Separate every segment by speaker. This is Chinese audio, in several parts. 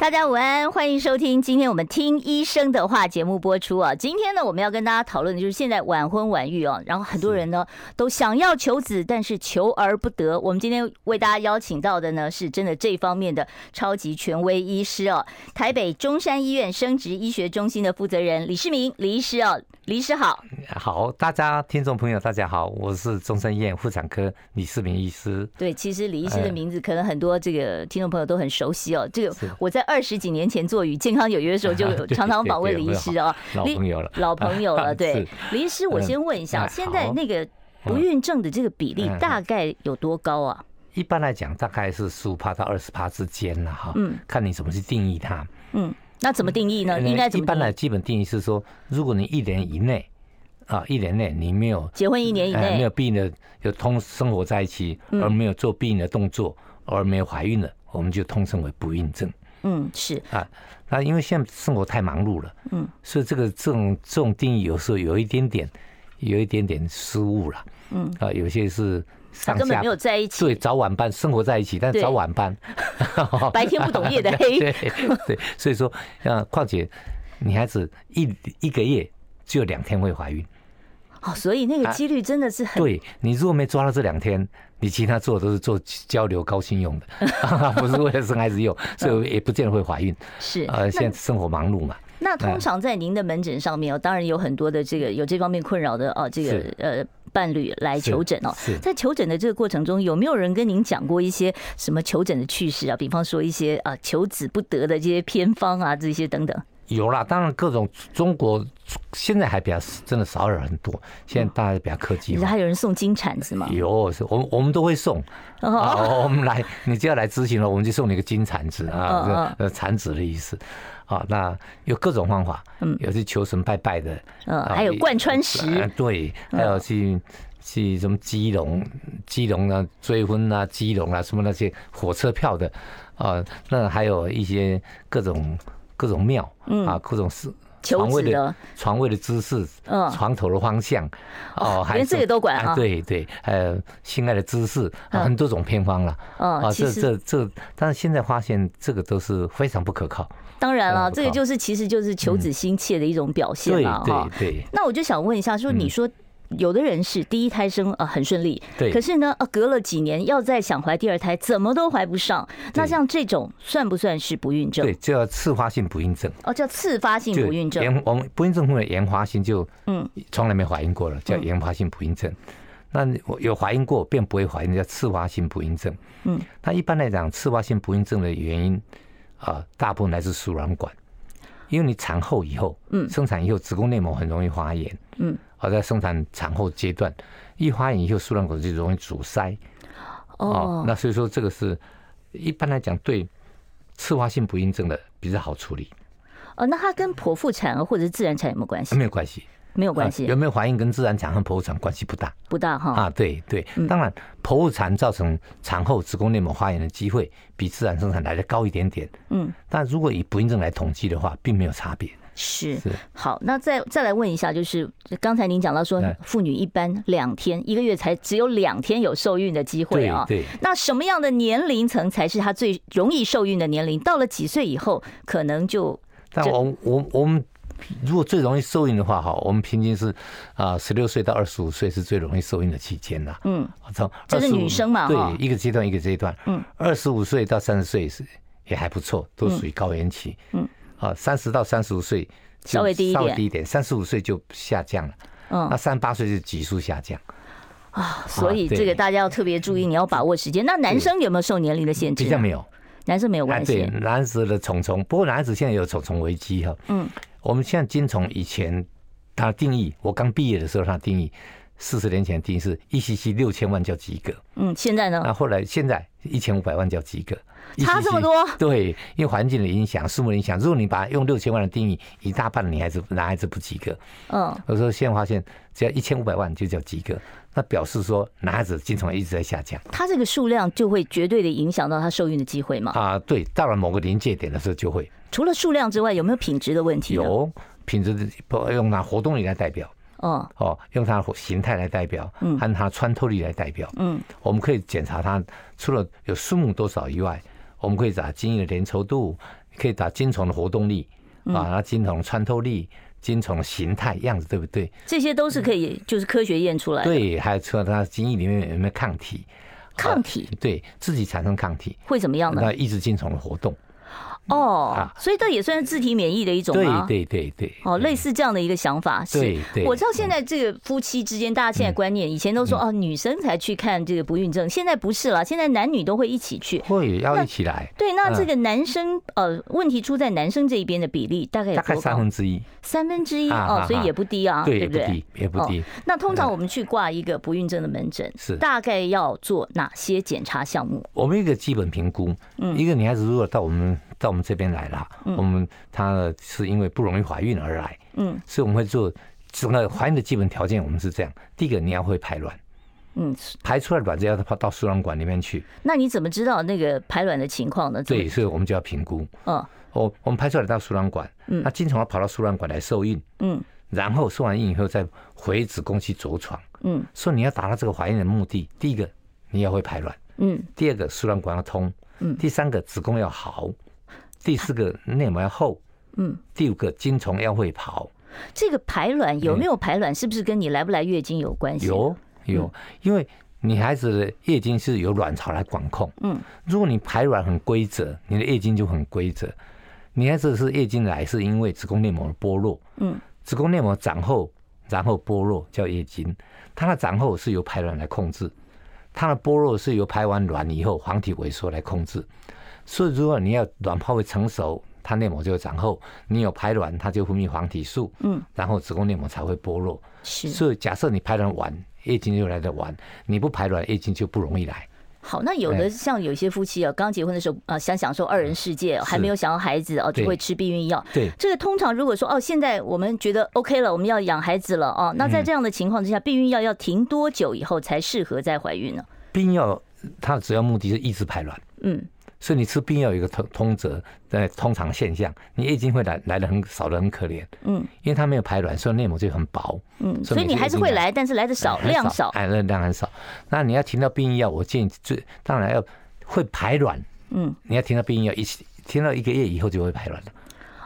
Speaker 1: 大家午安，欢迎收听今天我们听医生的话节目播出啊。今天呢，我们要跟大家讨论的就是现在晚婚晚育啊，然后很多人呢都想要求子，但是求而不得。我们今天为大家邀请到的呢，是真的这方面的超级权威医师哦，台北中山医院生殖医学中心的负责人李世民李医师哦，李医师好。
Speaker 2: 好，大家听众朋友大家好，我是中山医院妇产科李世民医师。
Speaker 1: 对，其实李医师的名字可能很多这个听众朋友都很熟悉哦，这个我在。二十几年前做与健康有约的时候，就 常常访问李医师哦，
Speaker 2: 老朋友了，
Speaker 1: 老朋友了。对，李医师，我先问一下，现在那个不孕症的这个比例大概有多高啊？
Speaker 2: 一般来讲，大概是十五趴到二十趴之间了哈。嗯，看你怎么去定义它。
Speaker 1: 嗯，那怎么定义呢？应该怎么？
Speaker 2: 一般来基本定义是说，如果你一年以内啊，一年内你没有
Speaker 1: 结婚，一年以内
Speaker 2: 没有避孕的，有通生活在一起，而没有做避孕的动作，而没有怀孕的，我们就通称为不孕症。
Speaker 1: 嗯，是
Speaker 2: 啊，那因为现在生活太忙碌了，嗯，所以这个这种这种定义有时候有一点点，有一点点失误了，嗯啊，有些是上下
Speaker 1: 根本没有在一起，
Speaker 2: 对，早晚班生活在一起，但是早晚班，
Speaker 1: 白天不懂夜的黑，
Speaker 2: 对对，所以说啊，况且女孩子一一个月只有两天会怀孕，
Speaker 1: 哦，所以那个几率真的是很，
Speaker 2: 对，你如果没抓到这两天。你其他做的都是做交流高兴用的，不是为了生孩子用，所以也不见得会怀孕。
Speaker 1: 是
Speaker 2: 呃，现在生活忙碌嘛。
Speaker 1: 那通常在您的门诊上面哦，当然有很多的这个有这方面困扰的哦，这个呃伴侣来求诊哦。在求诊的这个过程中，有没有人跟您讲过一些什么求诊的趣事啊？比方说一些啊求子不得的这些偏方啊，这些等等。
Speaker 2: 有啦，当然各种中国现在还比较真的少了很多，现在大家比较科技。
Speaker 1: 你知道还有人送金铲子吗？
Speaker 2: 有，是我们我们都会送。哦，我们来，你只要来咨询了，我们就送你个金铲子啊，呃，产子的意思。啊，那有各种方法，嗯，有去求神拜拜的，
Speaker 1: 嗯，还有贯穿石，
Speaker 2: 对，还有去去什么基隆、基隆啊追婚啊，基隆啊什么那些火车票的，啊，那还有一些各种。各种庙，嗯啊，各种是床位的床位的姿势，嗯，床头的方向，哦，
Speaker 1: 连这个都管啊？
Speaker 2: 对对，还有性爱的姿势，很多种偏方了，啊，这这这，但是现在发现这个都是非常不可靠。
Speaker 1: 当然了，这个就是其实就是求子心切的一种表现嘛，
Speaker 2: 对对对。
Speaker 1: 那我就想问一下，说你说。有的人是第一胎生呃很顺利，
Speaker 2: 对，
Speaker 1: 可是呢呃隔了几年要再想怀第二胎，怎么都怀不上。那像这种算不算是不孕症？
Speaker 2: 对，叫次发性不孕症。
Speaker 1: 哦，叫次发性不孕症。
Speaker 2: 延我们不孕症或者延发性就嗯从来没怀孕过了，叫炎发性不孕症。那有怀孕过便不会怀孕，叫次发性不孕症。嗯，那一般来讲，次发性不孕症的原因啊，大部分来自输卵管，因为你产后以后，嗯，生产以后子宫内膜很容易发炎，嗯。而在生产产后阶段，一发炎以后，输卵管就容易阻塞。哦，那所以说这个是一般来讲对次发性不孕症的比较好处理。
Speaker 1: 哦，那它跟剖腹产或者是自然产有没有关系？
Speaker 2: 没有关系，
Speaker 1: 没有关系。
Speaker 2: 有没有怀孕跟自然产和剖腹产关系不大，
Speaker 1: 不大哈。
Speaker 2: 啊，对对，当然剖腹产造成产后子宫内膜发炎的机会比自然生产来的高一点点。嗯，但如果以不孕症来统计的话，并没有差别。
Speaker 1: 是，好，那再再来问一下，就是刚才您讲到说，妇女一般两天一个月才只有两天有受孕的机会啊。对，那什么样的年龄层才是她最容易受孕的年龄？到了几岁以后，可能就……
Speaker 2: 但我我我们如果最容易受孕的话，哈，我们平均是啊，十六岁到二十五岁是最容易受孕的期间呐。嗯，
Speaker 1: 从这是女生嘛？
Speaker 2: 对，一个阶段一个阶段。嗯，二十五岁到三十岁是也还不错，都属于高原期。嗯。啊，三十到三十五岁
Speaker 1: 稍微低一点，稍微低一点，
Speaker 2: 三十五岁就下降了。嗯，那三十八岁就急速下降。
Speaker 1: 啊，所以这个大家要特别注意，你要把握时间。那男生有没有受年龄的限制？
Speaker 2: 比较没有，
Speaker 1: 男生没有关系。
Speaker 2: 对，男子的虫虫，不过男子现在有虫虫危机哈。嗯，我们现在精虫以前它定义，我刚毕业的时候它定义四十年前定义是一 cc 六千万叫及格，
Speaker 1: 嗯，现在呢？
Speaker 2: 那后来现在一千五百万叫及格，
Speaker 1: 差这么多？
Speaker 2: 对，因为环境的影响、数目的影响。如果你把它用六千万的定义，一大半的女孩子男孩子不及格。嗯，我说现在发现只要一千五百万就叫及格，那表示说男孩子精虫一直在下降。
Speaker 1: 它这个数量就会绝对的影响到他受孕的机会吗？
Speaker 2: 啊，对，到了某个临界点的时候就会。
Speaker 1: 除了数量之外，有没有品质的问题？
Speaker 2: 有品质的，不用拿活动力来代表。哦哦，用它的形态来代表，嗯，和它穿透力来代表，嗯，我们可以检查它，除了有数目多少以外，我们可以打精液的粘稠度，可以打精虫的活动力，啊，那精虫的穿透力、精虫的形态样子，对不对？
Speaker 1: 这些都是可以，就是科学验出来的。
Speaker 2: 对，还有除了它精液里面有没有抗体？
Speaker 1: 抗体，
Speaker 2: 对自己产生抗体
Speaker 1: 会怎么样呢？
Speaker 2: 那抑制金虫的活动。
Speaker 1: 哦，所以这也算是自体免疫的一种吗？
Speaker 2: 对对对对。
Speaker 1: 哦，类似这样的一个想法是。
Speaker 2: 对对。
Speaker 1: 我知道现在这个夫妻之间，大家现在观念，以前都说哦，女生才去看这个不孕症，现在不是了，现在男女都会一起去。
Speaker 2: 会要一起来。
Speaker 1: 对，那这个男生呃，问题出在男生这一边的比例大概？
Speaker 2: 大概三分之一。
Speaker 1: 三分之一哦，所以也不低啊，对不对？
Speaker 2: 也不低。
Speaker 1: 那通常我们去挂一个不孕症的门诊，是大概要做哪些检查项目？
Speaker 2: 我们一个基本评估，嗯，一个女孩子如果到我们。到我们这边来了，我们她是因为不容易怀孕而来，嗯，所以我们会做整个怀孕的基本条件。我们是这样：第一个，你要会排卵，嗯，排出来卵子要跑到输卵管里面去。
Speaker 1: 那你怎么知道那个排卵的情况呢？
Speaker 2: 对，所以我们就要评估。嗯，我我们排出来到输卵管，嗯，那精虫要跑到输卵管来受孕，嗯，然后受完孕以后再回子宫去着床，嗯，所以你要达到这个怀孕的目的，第一个你要会排卵，嗯，第二个输卵管要通，嗯，第三个子宫要好。第四个内膜要厚，嗯，第五个精虫要会跑。
Speaker 1: 这个排卵有没有排卵，是不是跟你来不来月经有关系？
Speaker 2: 有有，因为女孩子的月经是由卵巢来管控，嗯，如果你排卵很规则，你的月经就很规则。女孩子是月经来是因为子宫内膜的剥落，嗯，子宫内膜长厚然后剥落叫月经，它的长厚是由排卵来控制，它的剥落是由排完卵以后黄体萎缩来控制。所以，如果你要卵泡会成熟，它内膜就会长厚。你有排卵，它就分泌黄体素，嗯，然后子宫内膜才会剥落。是，所以假设你排卵晚，月经就来的晚；你不排卵，月经就不容易来。
Speaker 1: 好，那有的像有些夫妻啊，刚结婚的时候啊，想享受二人世界，还没有想要孩子哦，就会吃避孕药。对，这个通常如果说哦，现在我们觉得 OK 了，我们要养孩子了哦，那在这样的情况之下，避孕药要停多久以后才适合再怀孕呢？
Speaker 2: 避孕药它的主要目的是抑制排卵。嗯。所以你吃避孕药有一个通通则，在通常现象，你月经会来来的很少的很可怜，嗯，因为它没有排卵，所以内膜就很薄，嗯，
Speaker 1: 所以你还是会来，但是来的少，量少，
Speaker 2: 哎，那量很少。那你要停到避孕药，我建议最当然要会排卵，嗯，你要停到避孕药，一停到一个月以后就会排卵了。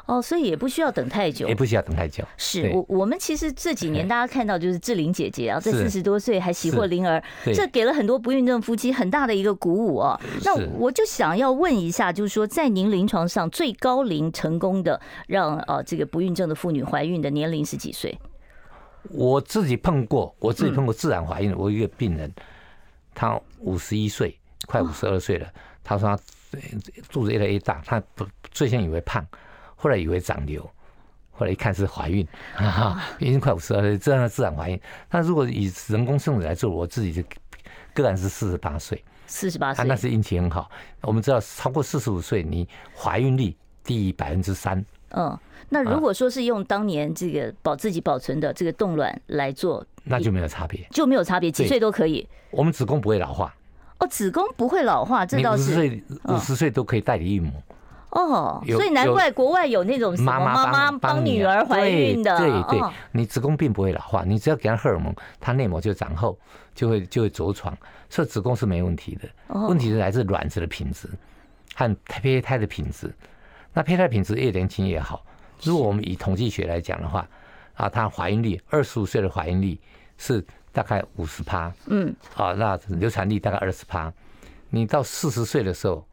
Speaker 1: 哦，所以也不需要等太久，
Speaker 2: 也不需要等太久。
Speaker 1: 是我我们其实这几年大家看到就是志玲姐姐啊，在四十多岁还喜获麟儿，这给了很多不孕症夫妻很大的一个鼓舞哦。那我就想要问一下，就是说在您临床上最高龄成功的让呃这个不孕症的妇女怀孕的年龄是几岁？
Speaker 2: 我自己碰过，我自己碰过自然怀孕的。我一个病人，她五十一岁，快五十二岁了。她说她肚子越来越大，她不最先以为胖。后来以为长瘤，后来一看是怀孕，已经快五十二岁，这样的自然怀孕。那如果以人工生殖来做，我自己就个案是四十八岁，
Speaker 1: 四十八岁，
Speaker 2: 那是运气很好。我们知道超过四十五岁，你怀孕率低于百分之三。
Speaker 1: 嗯，那如果说是用当年这个保自己保存的这个冻卵来做，
Speaker 2: 那就没有差别，
Speaker 1: 就没有差别，几岁都可以。
Speaker 2: 我们子宫不会老化。
Speaker 1: 哦，子宫不会老化，这倒是。五十岁，
Speaker 2: 五十岁都可以代理孕母。
Speaker 1: 哦，所以难怪国外有那种妈妈妈帮女儿怀孕的。
Speaker 2: 对对，你子宫并不会老化，你只要给她荷尔蒙，她内膜就长厚，就会就会着床，所以子宫是没问题的。问题是来自卵子的品质和胚胎的品质。那胚胎品质越年轻越好。如果我们以统计学来讲的话，啊，她怀孕率二十五岁的怀孕率是大概五十趴，嗯，啊，那流产率大概二十趴。你到四十岁的时候，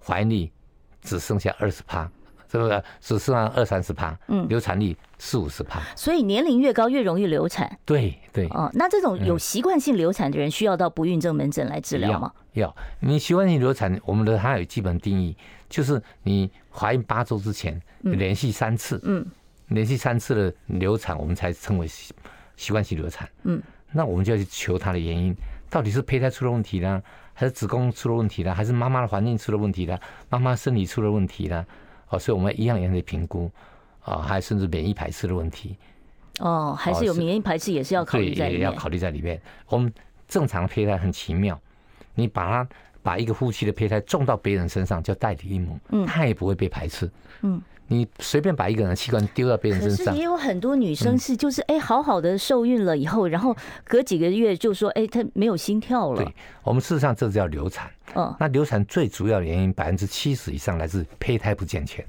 Speaker 2: 怀孕率。只剩下二十趴，是不是？只剩下二三十趴，嗯，流产率四五十趴。
Speaker 1: 所以年龄越高越容易流产。
Speaker 2: 对对。
Speaker 1: 哦，那这种有习惯性流产的人，需要到不孕症门诊来治疗吗？
Speaker 2: 要。你习惯性流产，我们的它有基本定义，就是你怀孕八周之前连续三次，嗯，连续三次的流产，我们才称为习习惯性流产。嗯。那我们就要去求它的原因，到底是胚胎出了问题呢，还是子宫出了问题了，还是妈妈的环境出了问题了？妈妈身体出了问题了？哦，所以我们一样一样的评估，啊，还甚至免疫排斥的问题。
Speaker 1: 哦，还是有免疫排斥也是要考虑在里面。
Speaker 2: 也要考虑在里面。我们正常胚胎很奇妙，你把它把一个夫妻的胚胎种到别人身上叫代理孕母，嗯，它也不会被排斥，嗯。你随便把一个人的器官丢到别人身上，
Speaker 1: 也有很多女生是就是哎，好好的受孕了以后，然后隔几个月就说哎，她没有心跳了。
Speaker 2: 对，我们事实上这叫流产。嗯，那流产最主要的原因百分之七十以上来自胚胎不健全。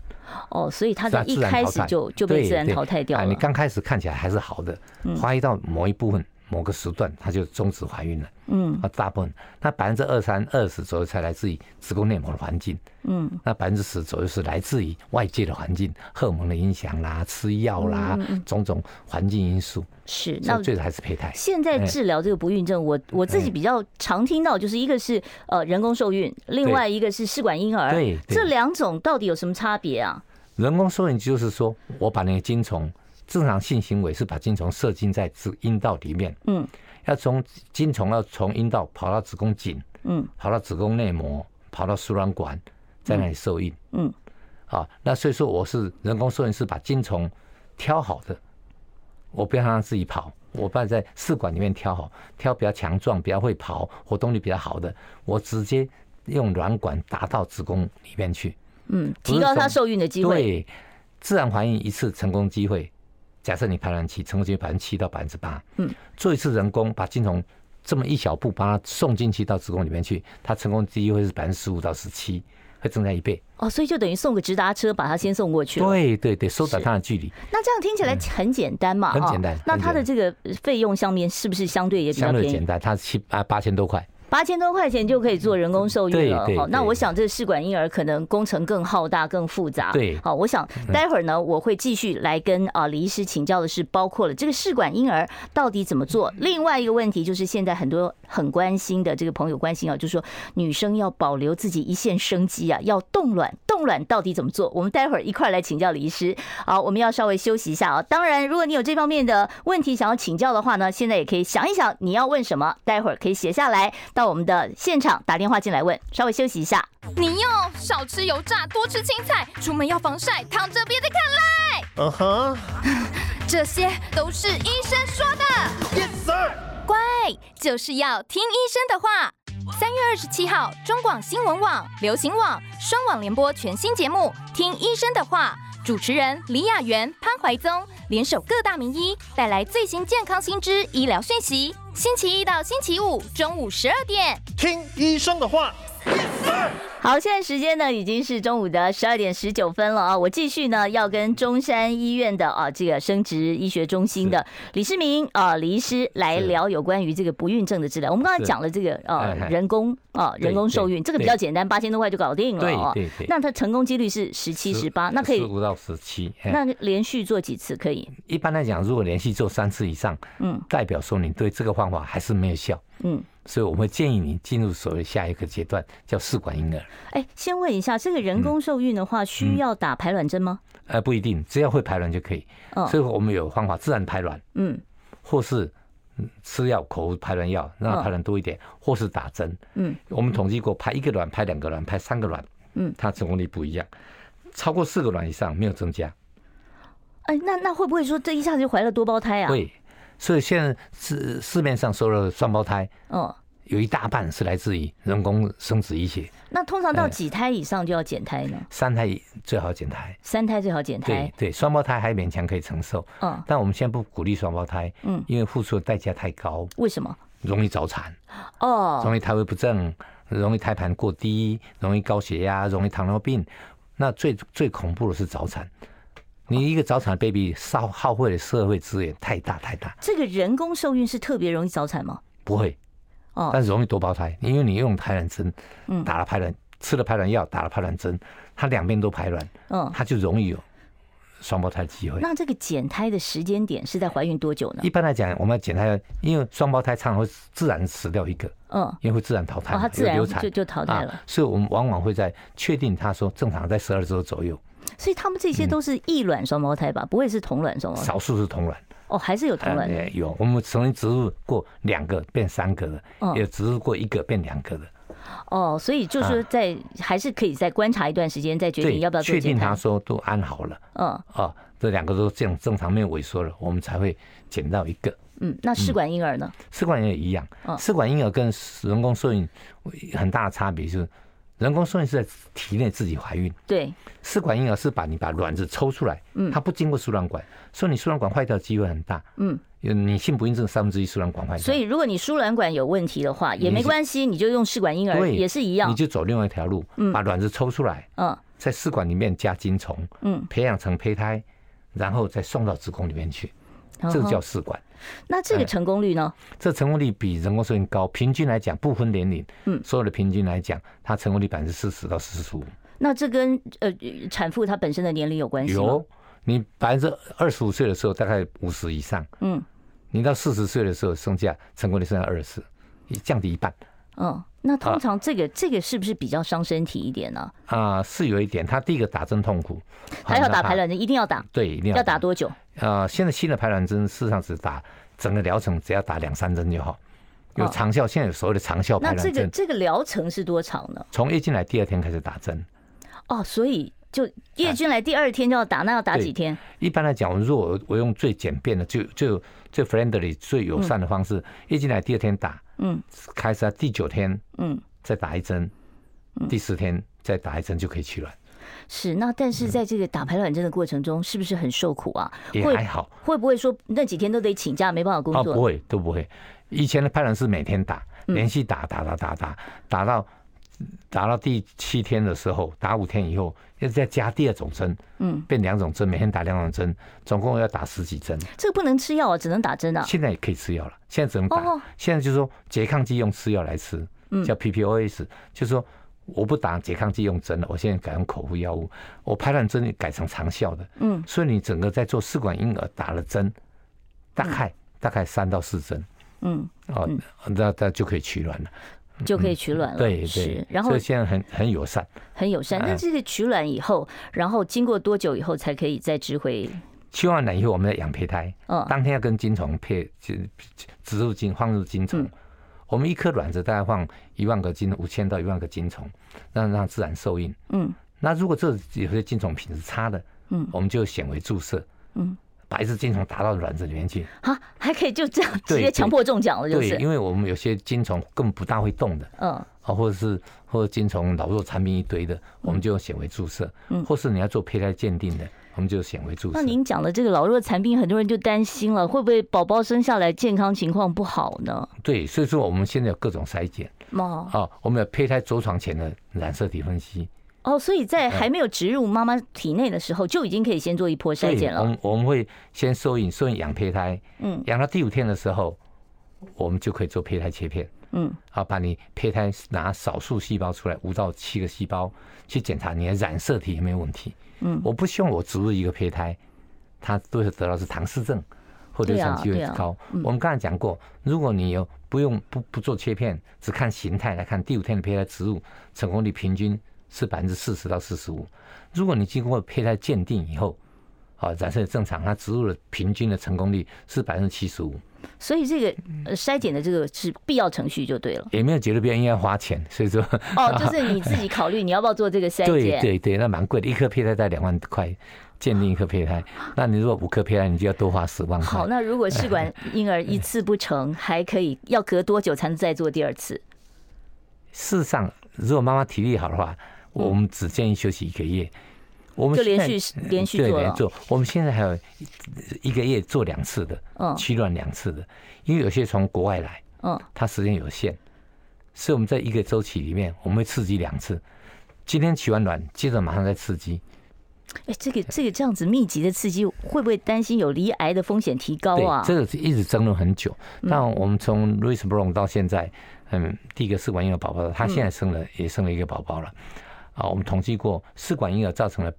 Speaker 1: 哦，所以它在一开始就就被自然淘汰掉了。
Speaker 2: 你刚开始看起来还是好的，怀疑到某一部分。某个时段，它就终止怀孕了。嗯，啊，大部分那百分之二三二十左右才来自于子宫内膜的环境。嗯，那百分之十左右是来自于外界的环境，荷尔蒙的影响啦、吃药啦，种种环境因素。
Speaker 1: 是，
Speaker 2: 那最还是胚胎。
Speaker 1: 现在治疗这个不孕症，我我自己比较常听到，就是一个是呃人工受孕，另外一个是试管婴儿。对，这两种到底有什么差别啊？
Speaker 2: 人工受孕就是说我把那个精虫。正常性行为是把精虫射进在子阴道里面，嗯，要从精虫要从阴道跑到子宫颈，嗯，跑到子宫内膜，跑到输卵管，在那里受孕，嗯，啊，那所以说我是人工受孕是把精虫挑好的，我不要让它自己跑，我把在试管里面挑好，挑比较强壮、比较会跑、活动力比较好的，我直接用软管打到子宫里面去，
Speaker 1: 嗯，提高它受孕的机会，
Speaker 2: 对，自然怀孕一次成功机会。假设你排卵期成功率百分之七到百分之八，嗯，做一次人工把精虫这么一小步把它送进去到子宫里面去，它成功率会是百分之十五到十七，会增加一倍。
Speaker 1: 哦，所以就等于送个直达车把它先送过去了。
Speaker 2: 对对对，缩短它的距离。
Speaker 1: 那这样听起来很简单嘛？
Speaker 2: 很简单。
Speaker 1: 那它的这个费用上面是不是相对也比较便宜？
Speaker 2: 相对简单，它七啊八千多块。
Speaker 1: 八千多块钱就可以做人工受孕了，好，那我想这个试管婴儿可能工程更浩大、更复杂。
Speaker 2: 对，
Speaker 1: 好，我想待会儿呢，我会继续来跟啊李医师请教的是，包括了这个试管婴儿到底怎么做。另外一个问题就是，现在很多很关心的这个朋友关心啊，就是说女生要保留自己一线生机啊，要冻卵，冻卵到底怎么做？我们待会儿一块来请教李医师。好，我们要稍微休息一下啊。当然，如果你有这方面的问题想要请教的话呢，现在也可以想一想你要问什么，待会儿可以写下来到我们的现场打电话进来问，稍微休息一下。
Speaker 3: 你要少吃油炸，多吃青菜，出门要防晒，躺着别再看赖。嗯哼，这些都是医生说的。Yes sir。乖，就是要听医生的话。三月二十七号，中广新闻网、流行网双网联播全新节目《听医生的话》，主持人李雅媛、潘怀宗联手各大名医，带来最新健康新知、医疗讯息。星期一到星期五中午十二点，
Speaker 4: 听医生的话。
Speaker 1: 好，现在时间呢已经是中午的十二点十九分了啊！我继续呢要跟中山医院的啊这个生殖医学中心的李世民啊李医师来聊有关于这个不孕症的治疗。我们刚才讲了这个呃人工啊人工受孕，这个比较简单，八千多块就搞定了啊。对对。那它成功几率是十七十八，那可以十
Speaker 2: 五到十七。
Speaker 1: 那连续做几次可以？
Speaker 2: 一般来讲，如果连续做三次以上，嗯，代表说你对这个方法还是没有效。嗯。所以我们会建议你进入所谓下一个阶段，叫试管婴儿。
Speaker 1: 哎，先问一下，这个人工受孕的话，需要打排卵针吗？
Speaker 2: 呃，不一定，只要会排卵就可以。哦，所以我们有方法自然排卵，嗯，或是吃药口服排卵药，让它排卵多一点，或是打针。嗯，我们统计过，排一个卵、排两个卵、排三个卵，嗯，它成功率不一样，超过四个卵以上没有增加。
Speaker 1: 哎，那那会不会说这一下子就怀了多胞胎啊？
Speaker 2: 会。所以现在市市面上说的双胞胎，哦，有一大半是来自于人工生殖医学。
Speaker 1: 那通常到几胎以上就要减胎呢？
Speaker 2: 三胎最好减胎。
Speaker 1: 三胎最好减胎。
Speaker 2: 对对，双胞胎还勉强可以承受。嗯。但我们现在不鼓励双胞胎，嗯，因为付出的代价太高。
Speaker 1: 为什么？
Speaker 2: 容易早产。哦。容易胎位不正，容易胎盘过低，容易高血压，容易糖尿病。那最最恐怖的是早产。你一个早产的 baby 耗耗费的社会资源太大太大。
Speaker 1: 这个人工受孕是特别容易早产吗？
Speaker 2: 不会，哦，但是容易多胞胎，因为你用排卵针，嗯，打了排卵，吃了排卵药，打了排卵针，它两边都排卵，嗯，它就容易有双胞胎机会。
Speaker 1: 那这个减胎的时间点是在怀孕多久呢？
Speaker 2: 一般来讲，我们要减胎，因为双胞胎常常会自然死掉一个，嗯，因为会自然淘汰，
Speaker 1: 它自然就就淘汰了。
Speaker 2: 所以我们往往会在确定他说正常在十二周左右。
Speaker 1: 所以他们这些都是异卵双胞胎吧？不会是同卵双胞胎？
Speaker 2: 少数是同卵
Speaker 1: 哦，还是有同卵的。
Speaker 2: 有，我们曾经植入过两个变三个的，也植入过一个变两个的。
Speaker 1: 哦，所以就是说在还是可以再观察一段时间，再决定要不要做。
Speaker 2: 确定他说都安好了，嗯，哦，这两个都这样正常没有萎缩了，我们才会捡到一个。
Speaker 1: 嗯，那试管婴儿呢？
Speaker 2: 试管婴儿一样，试管婴儿跟人工受孕很大的差别就是。人工受孕是在体内自己怀孕，
Speaker 1: 对。
Speaker 2: 试管婴儿是把你把卵子抽出来，嗯，它不经过输卵管，所以你输卵管坏掉的机会很大，嗯。有女性不孕症三分之一输卵管坏掉，
Speaker 1: 所以如果你输卵管有问题的话也没关系，你就用试管婴儿也是一样，
Speaker 2: 你就走另外一条路，把卵子抽出来，嗯，在试管里面加精虫，嗯，培养成胚胎，然后再送到子宫里面去，这个叫试管。
Speaker 1: 那这个成功率呢？
Speaker 2: 这成功率比人工受孕高，平均来讲不分年龄，嗯，所有的平均来讲，它成功率百分之四十到四十五。
Speaker 1: 那这跟呃产妇她本身的年龄有关系吗？
Speaker 2: 有，你百分之二十五岁的时候大概五十以上，嗯，你到四十岁的时候剩下成功率剩下二十四，降低一半。
Speaker 1: 嗯，那通常这个这个是不是比较伤身体一点呢？
Speaker 2: 啊，是有一点，他第一个打针痛苦，
Speaker 1: 还要打排卵针，一定要打，
Speaker 2: 对，一定要
Speaker 1: 要打多久？
Speaker 2: 啊，现在新的排卵针事实上只打整个疗程，只要打两三针就好，有长效。现在有所谓的长效排卵针。
Speaker 1: 那这个这个疗程是多长呢？
Speaker 2: 从月经来第二天开始打针。
Speaker 1: 哦，所以就叶军来第二天就要打，那要打几天？
Speaker 2: 一般来讲，我如果我用最简便的、就就最 friendly、最友善的方式，月经来第二天打，嗯，开始在第九天，嗯，再打一针，第十天再打一针就可以取卵。
Speaker 1: 是，那但是在这个打排卵针的过程中，是不是很受苦啊？
Speaker 2: 也还好。
Speaker 1: 会不会说那几天都得请假，没办法工作？
Speaker 2: 哦，不会，都不会。以前的排卵是每天打，连续打，打，打，打，打，打到打到第七天的时候，打五天以后，要再加第二种针，嗯，变两种针，每天打两种针，总共要打十几针。
Speaker 1: 这个不能吃药啊，只能打针啊。
Speaker 2: 现在也可以吃药了，现在只能打。现在就是说拮抗剂用吃药来吃，叫 PPOS，就是说。我不打拮抗剂用针了，我现在改用口服药物。我排卵针改成长效的，嗯，所以你整个在做试管婴儿打了针，大概大概三到四针，嗯，哦，那那就可以取卵了，
Speaker 1: 就可以取卵了。
Speaker 2: 对对，然后所以现在很很友善，
Speaker 1: 很友善。那这个取卵以后，然后经过多久以后才可以再植回？
Speaker 2: 取完卵以后，我们要养胚胎，嗯，当天要跟精虫配，就植入精放入精虫。我们一颗卵子大概放一万个精，五千到一万个精虫，让让自然受孕。嗯，那如果这有些精虫品质差的，嗯，我们就显微注射，嗯，把一只精虫打到卵子里面去。好，
Speaker 1: 还可以就这样直接强迫中奖了，就是。
Speaker 2: 对，因为我们有些精虫根本不大会动的，嗯，啊，或者是或者精虫老弱残兵一堆的，我们就用显微注射，嗯，或是你要做胚胎鉴定的。我们就显微注射。那
Speaker 1: 您讲的这个老弱残兵，很多人就担心了，会不会宝宝生下来健康情况不好呢？
Speaker 2: 对，所以说我们现在有各种筛检。哦，哦，我们有胚胎着床前的染色体分析。
Speaker 1: 哦，所以在还没有植入妈妈体内的时候，就已经可以先做一波筛检了。
Speaker 2: 我们我们会先受孕，受孕养胚胎。嗯，养到第五天的时候，我们就可以做胚胎切片。嗯，好，把你胚胎拿少数细胞出来，五到七个细胞去检查你的染色体有没有问题。嗯，我不希望我植入一个胚胎，它都是得到是唐氏症或者流产机会高。我们刚才讲过，如果你有不用不不做切片，只看形态来看，第五天的胚胎植入成功率平均是百分之四十到四十五。如果你经过胚胎鉴定以后，啊，染色体正常，它植入的平均的成功率是百分之七十五。
Speaker 1: 所以这个呃筛检的这个是必要程序就对了，
Speaker 2: 也没有觉得别人应该花钱，所以说
Speaker 1: 哦，就是你自己考虑你要不要做这个筛检。
Speaker 2: 对对对，那蛮贵的，一颗胚胎在两万块，鉴定一颗胚胎，那你如果五颗胚胎，你就要多花十万块。
Speaker 1: 好，那如果试管 婴儿一次不成，还可以要隔多久才能再做第二次？
Speaker 2: 事实上，如果妈妈体力好的话，我们只建议休息一个月。我们
Speaker 1: 就连续连续做了，
Speaker 2: 做。我们现在还有一个月做两次的，嗯，取卵两次的，因为有些从国外来，嗯，它时间有限，所以我们在一个周期里面，我们会刺激两次。今天取完卵，接着马上再刺激。
Speaker 1: 哎，这个这个这样子密集的刺激，会不会担心有离癌的风险提高啊？
Speaker 2: 这个一直争论很久。那我们从 Louis Brown 到现在，嗯，第一个试管婴儿宝宝，他现在生了也生了一个宝宝了。啊，我们统计过，试管婴儿造成了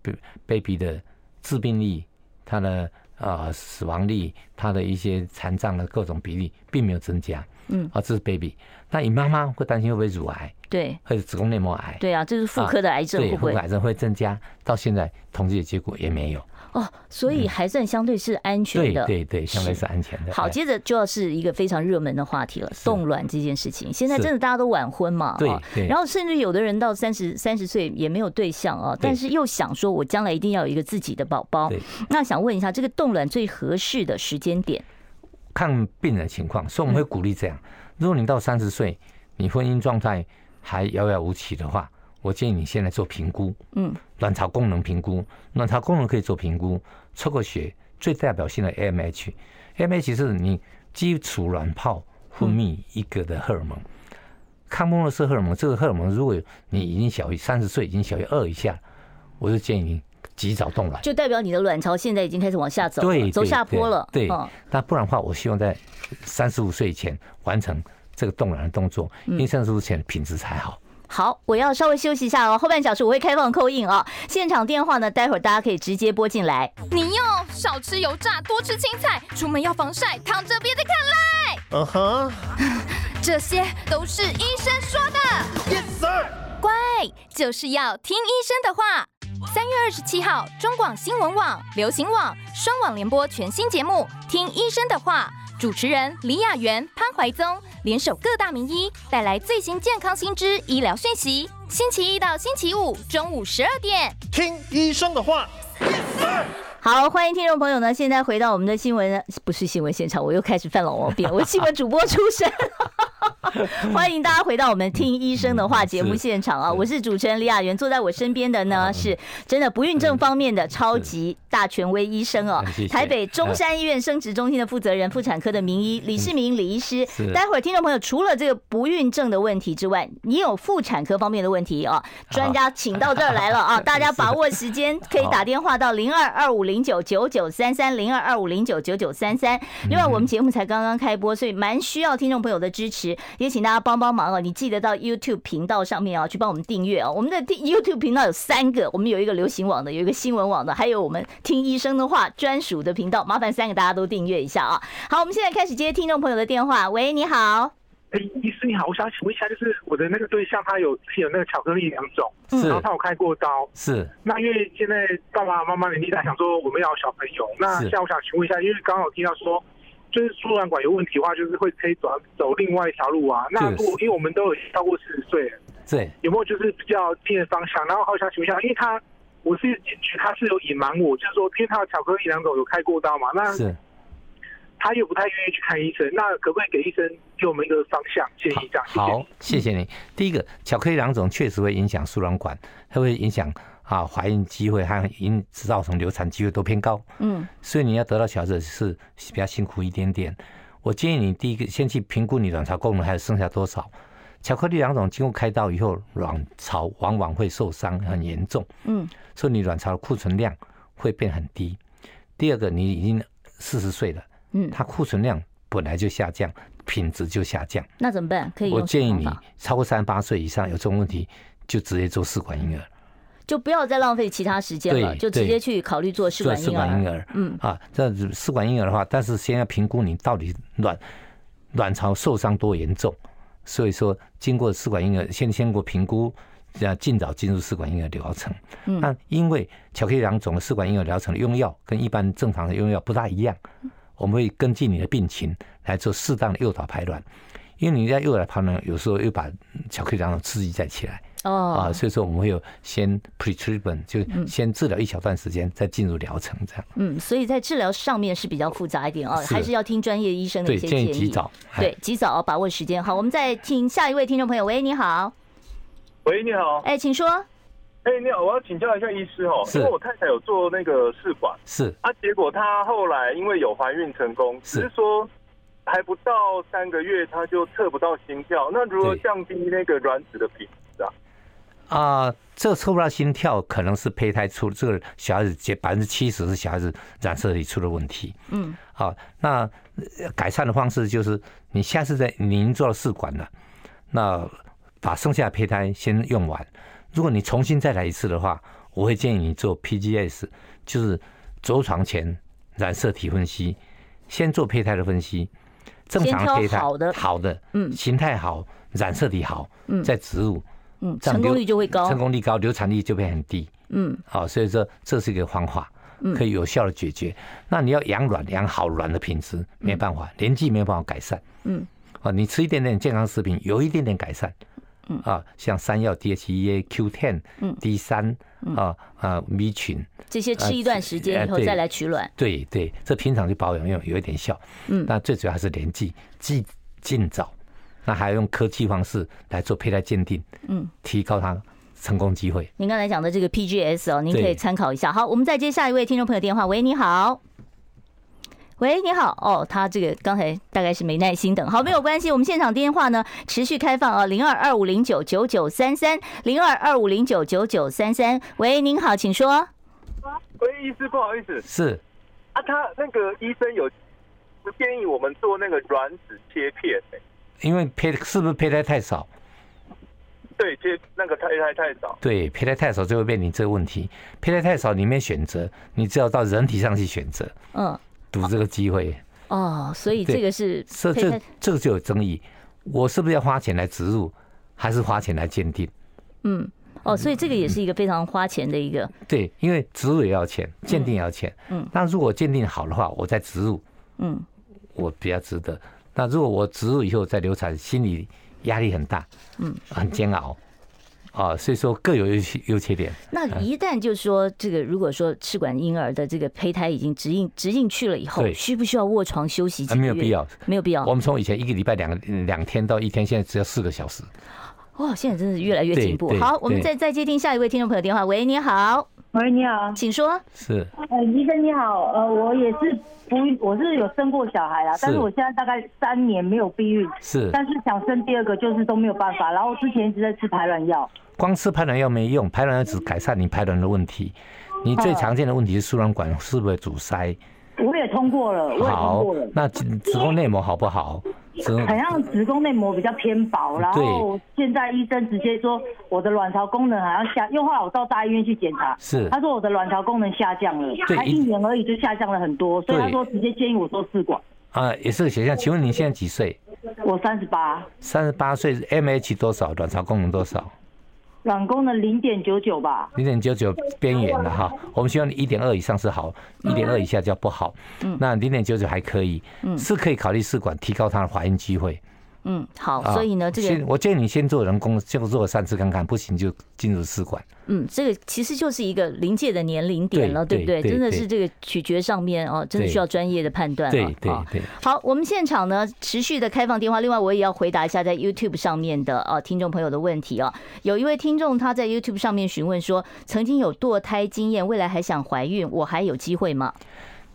Speaker 2: baby 的致病率，它的啊死亡率，它的一些残障的各种比例并没有增加。嗯，啊，这是 baby。那你妈妈会担心会不会乳癌？
Speaker 1: 对，
Speaker 2: 或者子宫内膜癌？
Speaker 1: 对啊，这是妇科的癌症会不会？
Speaker 2: 对，妇科癌症会增加。到现在统计的结果也没有。
Speaker 1: 哦，所以还算相对是安全的。
Speaker 2: 对对对，相对是安全的。
Speaker 1: 好，接着就要是一个非常热门的话题了，冻卵这件事情。现在真的大家都晚婚嘛？
Speaker 2: 对对。
Speaker 1: 然后甚至有的人到三十三十岁也没有对象啊，但是又想说，我将来一定要有一个自己的宝宝。那想问一下，这个冻卵最合适的时间点？
Speaker 2: 看病人情况，所以我们会鼓励这样：如果你到三十岁，你婚姻状态还遥遥无期的话。我建议你现在做评估，嗯，卵巢功能评估，卵巢功能可以做评估，抽个血，最代表性的 AMH，AMH 是你基础卵泡分泌一个的荷尔蒙，抗孟洛氏荷尔蒙，这个荷尔蒙如果你已经小于三十岁，已经小于二以下，我就建议你及早冻卵，
Speaker 1: 就代表你的卵巢现在已经开始往下走，对，走下坡了，
Speaker 2: 对，那不然的话，我希望在三十五岁以前完成这个冻卵的动作，因为三十五岁前品质才好。
Speaker 1: 好，我要稍微休息一下哦。后半小时我会开放 call in 啊，现场电话呢，待会儿大家可以直接拨进来。
Speaker 3: 你哟，少吃油炸，多吃青菜，出门要防晒，躺着别再看赖。嗯哼，这些都是医生说的。Yes sir。乖，就是要听医生的话。三月二十七号，中广新闻网、流行网双网联播全新节目《听医生的话》。主持人李雅媛、潘怀宗联手各大名医，带来最新健康新知、医疗讯息。星期一到星期五中午十二点，
Speaker 5: 听医生的话。
Speaker 1: 好，欢迎听众朋友呢，现在回到我们的新闻，不是新闻现场，我又开始犯老毛病，我新闻主播出身。欢迎大家回到我们听医生的话节目现场啊！我是主持人李雅媛，坐在我身边的呢是真的不孕症方面的超级大权威医生哦，台北中山医院生殖中心的负责人、妇产科的名医李世民李医师。待会儿听众朋友除了这个不孕症的问题之外，你有妇产科方面的问题啊，专家请到这儿来了啊！大家把握时间，可以打电话到零二二五零九九九三三零二二五零九九九三三。另外，我们节目才刚刚开播，所以蛮需要听众朋友的支持。也请大家帮帮忙哦！你记得到 YouTube 频道上面啊，去帮我们订阅哦。我们的 YouTube 频道有三个，我们有一个流行网的，有一个新闻网的，还有我们听医生的话专属的频道。麻烦三个大家都订阅一下啊！好，我们现在开始接听众朋友的电话。喂，你好。
Speaker 4: 哎，医师你好，我想请问一下，就是我的那个对象，他有有那个巧克力囊肿，然后他有开过刀。
Speaker 2: 是。
Speaker 4: 那因为现在爸爸妈妈年纪大，想说我们要小朋友。那现在我想请问一下，因为刚刚有听到说。就是输卵管有问题的话，就是会可以转走另外一条路啊。那如果因为我们都有超过四十岁，
Speaker 2: 对，
Speaker 4: 有没有就是比较近的方向？然后好想请问一下，因为他我是觉得他是有隐瞒我，就是说因为他的巧克力囊肿有开过刀嘛，那是他又不太愿意去看医生，那可不可以给医生给我们一个方向建议？这样
Speaker 2: 好，谢谢你。第一个，巧克力囊肿确实会影响输卵管，它会影响。啊，怀孕机会还因造成流产机会都偏高，嗯，所以你要得到小孩子是比较辛苦一点点。我建议你第一个先去评估你卵巢功能还有剩下多少。巧克力囊肿经过开刀以后，卵巢往往会受伤很严重，嗯，所以你卵巢的库存量会变很低。第二个，你已经四十岁了，嗯，它库存量本来就下降，品质就下降，
Speaker 1: 那怎么办？可以，
Speaker 2: 我建议你超过三十八岁以上有这种问题，就直接做试管婴儿。
Speaker 1: 就不要再浪费其他时间了，就直接去考虑做试管婴儿。嗯啊，
Speaker 2: 这试管婴儿的话，但是先要评估你到底卵卵巢受伤多严重。所以说，经过试管婴儿，先先过评估，要尽早进入试管婴儿疗程。嗯，那因为巧克力囊肿的试管婴儿疗程的用药跟一般正常的用药不大一样，我们会根据你的病情来做适当的诱导排卵。因为你在诱导排卵，有时候又把巧克力囊肿刺激再起来。哦啊，所以说我们会有先 pre-treatment，就先治疗一小段时间，再进入疗程这样。
Speaker 1: 嗯，所以在治疗上面是比较复杂一点啊，还是要听专业医生的一些建议。
Speaker 2: 对，建议及早。
Speaker 1: 对，及早把握时间。好，我们再听下一位听众朋友。喂，你好。
Speaker 6: 喂，你好。
Speaker 1: 哎，请说。
Speaker 6: 哎，你好，我要请教一下医师哦，因为我太太有做那个试管，
Speaker 2: 是
Speaker 6: 啊，结果她后来因为有怀孕成功，只是说还不到三个月，她就测不到心跳，那如何降低那个卵子的品质啊？
Speaker 2: 啊、呃，这个测不到心跳，可能是胚胎出这个小孩子，接百分之七十是小孩子染色体出了问题。嗯，好，那改善的方式就是，你下次在你已经做了试管了，那把剩下的胚胎先用完。如果你重新再来一次的话，我会建议你做 PGS，就是着床前染色体分析，先做胚胎的分析，正常的胚胎好的，好的，嗯，形态好，染色体好，嗯，再植入。
Speaker 1: 嗯，成功率就会高，
Speaker 2: 成功率高，流产率就会很低。嗯，好，所以说这是一个方法。可以有效的解决。那你要养卵，养好卵的品质，没办法，年纪没有办法改善。嗯，啊，你吃一点点健康食品，有一点点改善。嗯啊，像山药、DHEA、Q10、嗯、D 三啊啊米群
Speaker 1: 这些，吃一段时间以后再来取卵。
Speaker 2: 对对，这平常就保养用有一点效。嗯，但最主要还是年纪，尽尽早。那还要用科技方式来做胚胎鉴定，嗯，提高它成功机会。
Speaker 1: 您刚才讲的这个 PGS 哦，您可以参考一下。好，我们再接下一位听众朋友电话。喂，你好。喂，你好。哦，他这个刚才大概是没耐心等。好，没有关系，我们现场电话呢持续开放啊，零二二五零九九九三三，零二二五零九九九三三。喂，您好，请说。
Speaker 6: 喂，医师，不好意思，
Speaker 2: 是
Speaker 6: 啊，他那个医生有不建议我们做那个卵子切片，欸
Speaker 2: 因为胚是不是胚胎太少？
Speaker 6: 对，接那个胚胎太少。
Speaker 2: 对，胚胎太少就会面临这个问题。胚胎太少，你没选择，你只要到人体上去选择。嗯，赌这个机会。
Speaker 1: 哦，所以这个是
Speaker 2: 这这这个就有争议。我是不是要花钱来植入，还是花钱来鉴定？
Speaker 1: 嗯，哦，所以这个也是一个非常花钱的一个。
Speaker 2: 对，因为植入也要钱，鉴定也要钱。嗯，那如果鉴定好的话，我再植入，嗯，我比较值得。那如果我植入以后再流产，心理压力很大，嗯，很煎熬，啊，所以说各有优优缺点。
Speaker 1: 那一旦就是说这个，如果说试管婴儿的这个胚胎已经植进植进去了以后，需不需要卧床休息？
Speaker 2: 没有必要，
Speaker 1: 没有必要。
Speaker 2: 我们从以前一个礼拜两两天到一天，现在只要四个小时。
Speaker 1: 哇，现在真是越来越进步。好，我们再再接听下一位听众朋友电话。喂，你好。
Speaker 7: 喂，你好，
Speaker 1: 请说。
Speaker 2: 是。
Speaker 7: 呃，医生你好，呃，我也是不，我是有生过小孩啦，但是我现在大概三年没有避孕。
Speaker 2: 是。
Speaker 7: 但是想生第二个，就是都没有办法。然后之前一直在吃排卵药。
Speaker 2: 光吃排卵药没用，排卵药只改善你排卵的问题。你最常见的问题是输卵管是不是阻塞？
Speaker 7: 我也通过了，我也通过了。
Speaker 2: 那子宫内膜好不好？
Speaker 7: 好像子宫内膜比较偏薄，然后现在医生直接说我的卵巢功能好像下，又后来我到大医院去检查，
Speaker 2: 是
Speaker 7: 他说我的卵巢功能下降了，才一年而已就下降了很多，所以他说直接建议我做试管。
Speaker 2: 啊，也是个现象。请问你现在几岁？
Speaker 7: 我三十八。
Speaker 2: 三十八岁，MH 多少？卵巢功能多少？
Speaker 7: 卵功能零点九九吧，
Speaker 2: 零点九九边缘了哈。我们希望你一点二以上是好，一点二以下叫不好。嗯，那零点九九还可以，嗯，是可以考虑试管，提高它的怀孕机会。
Speaker 1: 嗯，好，所以呢，这个
Speaker 2: 我建议你先做人工，先做三次看看，不行就进入试管。
Speaker 1: 嗯，这个其实就是一个临界的年龄点了，对不对？真的是这个取决上面哦，真的需要专业的判断。
Speaker 2: 对对对。
Speaker 1: 好，我们现场呢持续的开放电话，另外我也要回答一下在 YouTube 上面的啊听众朋友的问题哦。有一位听众他在 YouTube 上面询问说，曾经有堕胎经验，未来还想怀孕，我还有机会吗？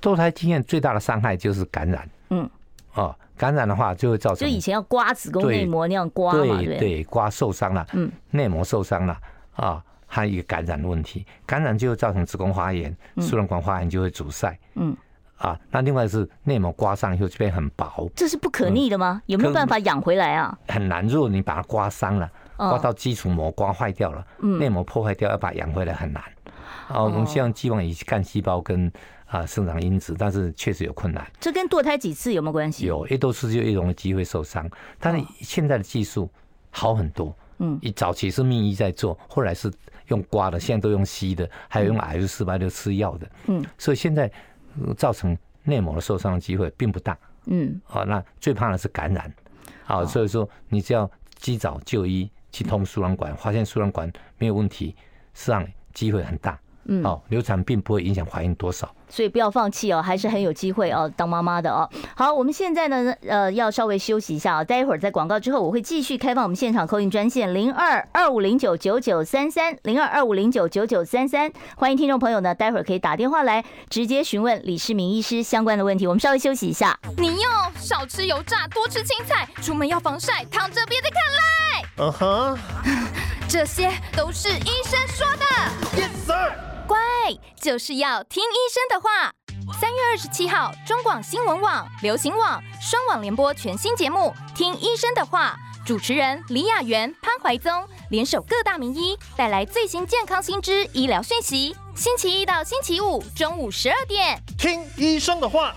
Speaker 2: 堕胎经验最大的伤害就是感染。嗯。哦。感染的话就会造成，
Speaker 1: 就以前要刮子宫内膜那样刮嘛，对
Speaker 2: 对，刮受伤了，嗯，内膜受伤了啊，还有一个感染的问题，感染就会造成子宫发炎，输卵管发炎就会阻塞，嗯，啊，那另外是内膜刮伤以后就变很薄，
Speaker 1: 这是不可逆的吗？有没有办法养回来啊？
Speaker 2: 很难，如果你把它刮伤了，刮到基础膜刮坏掉了，内膜破坏掉，要把它养回来很难。啊，我们希望寄望于干细胞跟。啊，生长因子，但是确实有困难。
Speaker 1: 这跟堕胎几次有没有关系？
Speaker 2: 有，越多次就越容易机会受伤。但是现在的技术好很多。嗯，一早期是命医在做，后来是用刮的，现在都用吸的，还有用 F 四八六吃药的。嗯，所以现在造成内膜的受伤的机会并不大。嗯，好，那最怕的是感染。好，所以说你只要及早就医，去通输卵管，发现输卵管没有问题，实际上机会很大。嗯，哦，流产并不会影响怀孕多少，
Speaker 1: 所以不要放弃哦，还是很有机会哦，当妈妈的哦。好，我们现在呢，呃，要稍微休息一下啊，待会儿在广告之后，我会继续开放我们现场 call in 专线零二二五零九九九三三零二二五零九九九三三，欢迎听众朋友呢，待会儿可以打电话来直接询问李世民医师相关的问题。我们稍微休息一下。
Speaker 3: 你要少吃油炸，多吃青菜，出门要防晒，躺着别再看赖。嗯哼，这些都是医生说的。Yes sir。乖，就是要听医生的话。三月二十七号，中广新闻网、流行网双网联播全新节目《听医生的话》，主持人李雅媛、潘怀宗联手各大名医，带来最新健康新知、医疗讯息。星期一到星期五中午十二点，
Speaker 5: 听医生的话。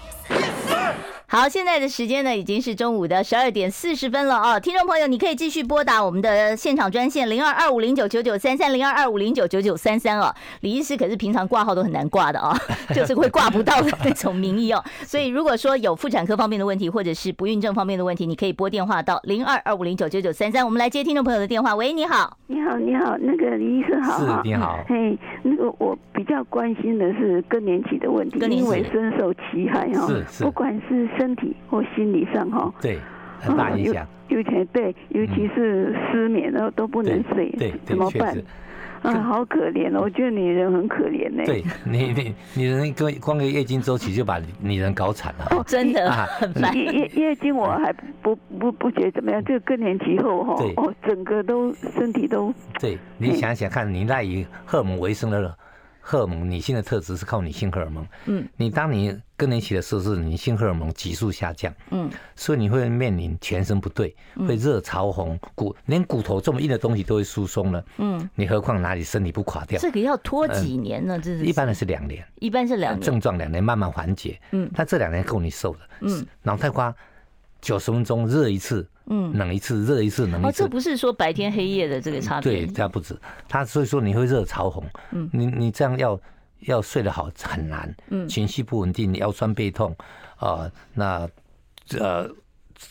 Speaker 1: 好，现在的时间呢已经是中午的十二点四十分了哦。听众朋友，你可以继续拨打我们的现场专线零二二五零九九九三三零二二五零九九九三三哦。李医师可是平常挂号都很难挂的哦，就是会挂不到的那种名医哦。所以如果说有妇产科方面的问题，或者是不孕症方面的问题，你可以拨电话到零二二五零九九九三三。我们来接听众朋友的电话。喂，你好，
Speaker 8: 你好，你好，那个李医生好，
Speaker 2: 是，你好。
Speaker 8: 嘿，那个我比较关心的是更年期的问题，因为深受其害哈，不管是。身体或心理上哈，
Speaker 2: 对，很大影响。
Speaker 8: 尤其对，尤其是失眠然后都不能睡，
Speaker 2: 对，
Speaker 8: 怎么办？啊，好可怜哦！我觉得女人很可怜呢。
Speaker 2: 对你，你女人个光个月经周期就把女人搞惨了。
Speaker 1: 哦，真的很烦。
Speaker 8: 月月月经我还不不不觉得怎么样，就更年期后哈，哦，整个都身体都。
Speaker 2: 对，你想想看，你赖以荷尔蒙为生的了。荷尔蒙，女性的特质是靠女性荷尔蒙。嗯，你当你更年期的时候，是女性荷尔蒙急速下降。嗯，所以你会面临全身不对，会热潮红，骨连骨头这么硬的东西都会疏松了。嗯，你何况哪里身体不垮掉？
Speaker 1: 这个要拖几年呢？这是
Speaker 2: 一般的是两年，
Speaker 1: 一般是两年，
Speaker 2: 症状两年慢慢缓解。嗯，但这两年够你受的。嗯，脑袋瓜九十分钟热一次。嗯，冷一次，热一次，冷一次。哦，
Speaker 1: 这不是说白天黑夜的这个差别。
Speaker 2: 对，这样不止。它所以说你会热潮红。嗯，你你这样要要睡得好很难。嗯，情绪不稳定，腰酸背痛，啊、呃，那呃。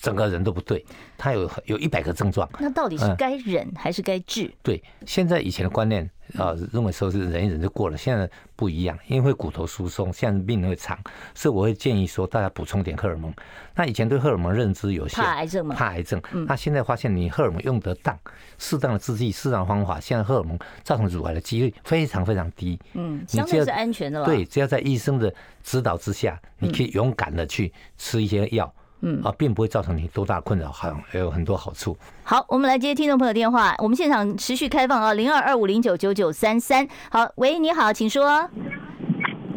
Speaker 2: 整个人都不对，他有有一百个症状。
Speaker 1: 那到底是该忍还是该治？
Speaker 2: 对，现在以前的观念啊，认为说是忍一忍就过了，现在不一样，因为骨头疏松，现在命会长，所以我会建议说大家补充点荷尔蒙。那以前对荷尔蒙认知有限，
Speaker 1: 怕癌症吗？
Speaker 2: 怕癌症。那现在发现你荷尔蒙用得当，适当的制剂、适当的方法，现在荷尔蒙造成乳癌的几率非常非常低。
Speaker 1: 嗯，相对是安全的了。
Speaker 2: 对，只要在医生的指导之下，你可以勇敢的去吃一些药。嗯啊，并不会造成你多大困扰，好像还有很多好处。
Speaker 1: 好，我们来接听众朋友电话。我们现场持续开放啊，零二二五零九九九三三。好，喂，你好，请说。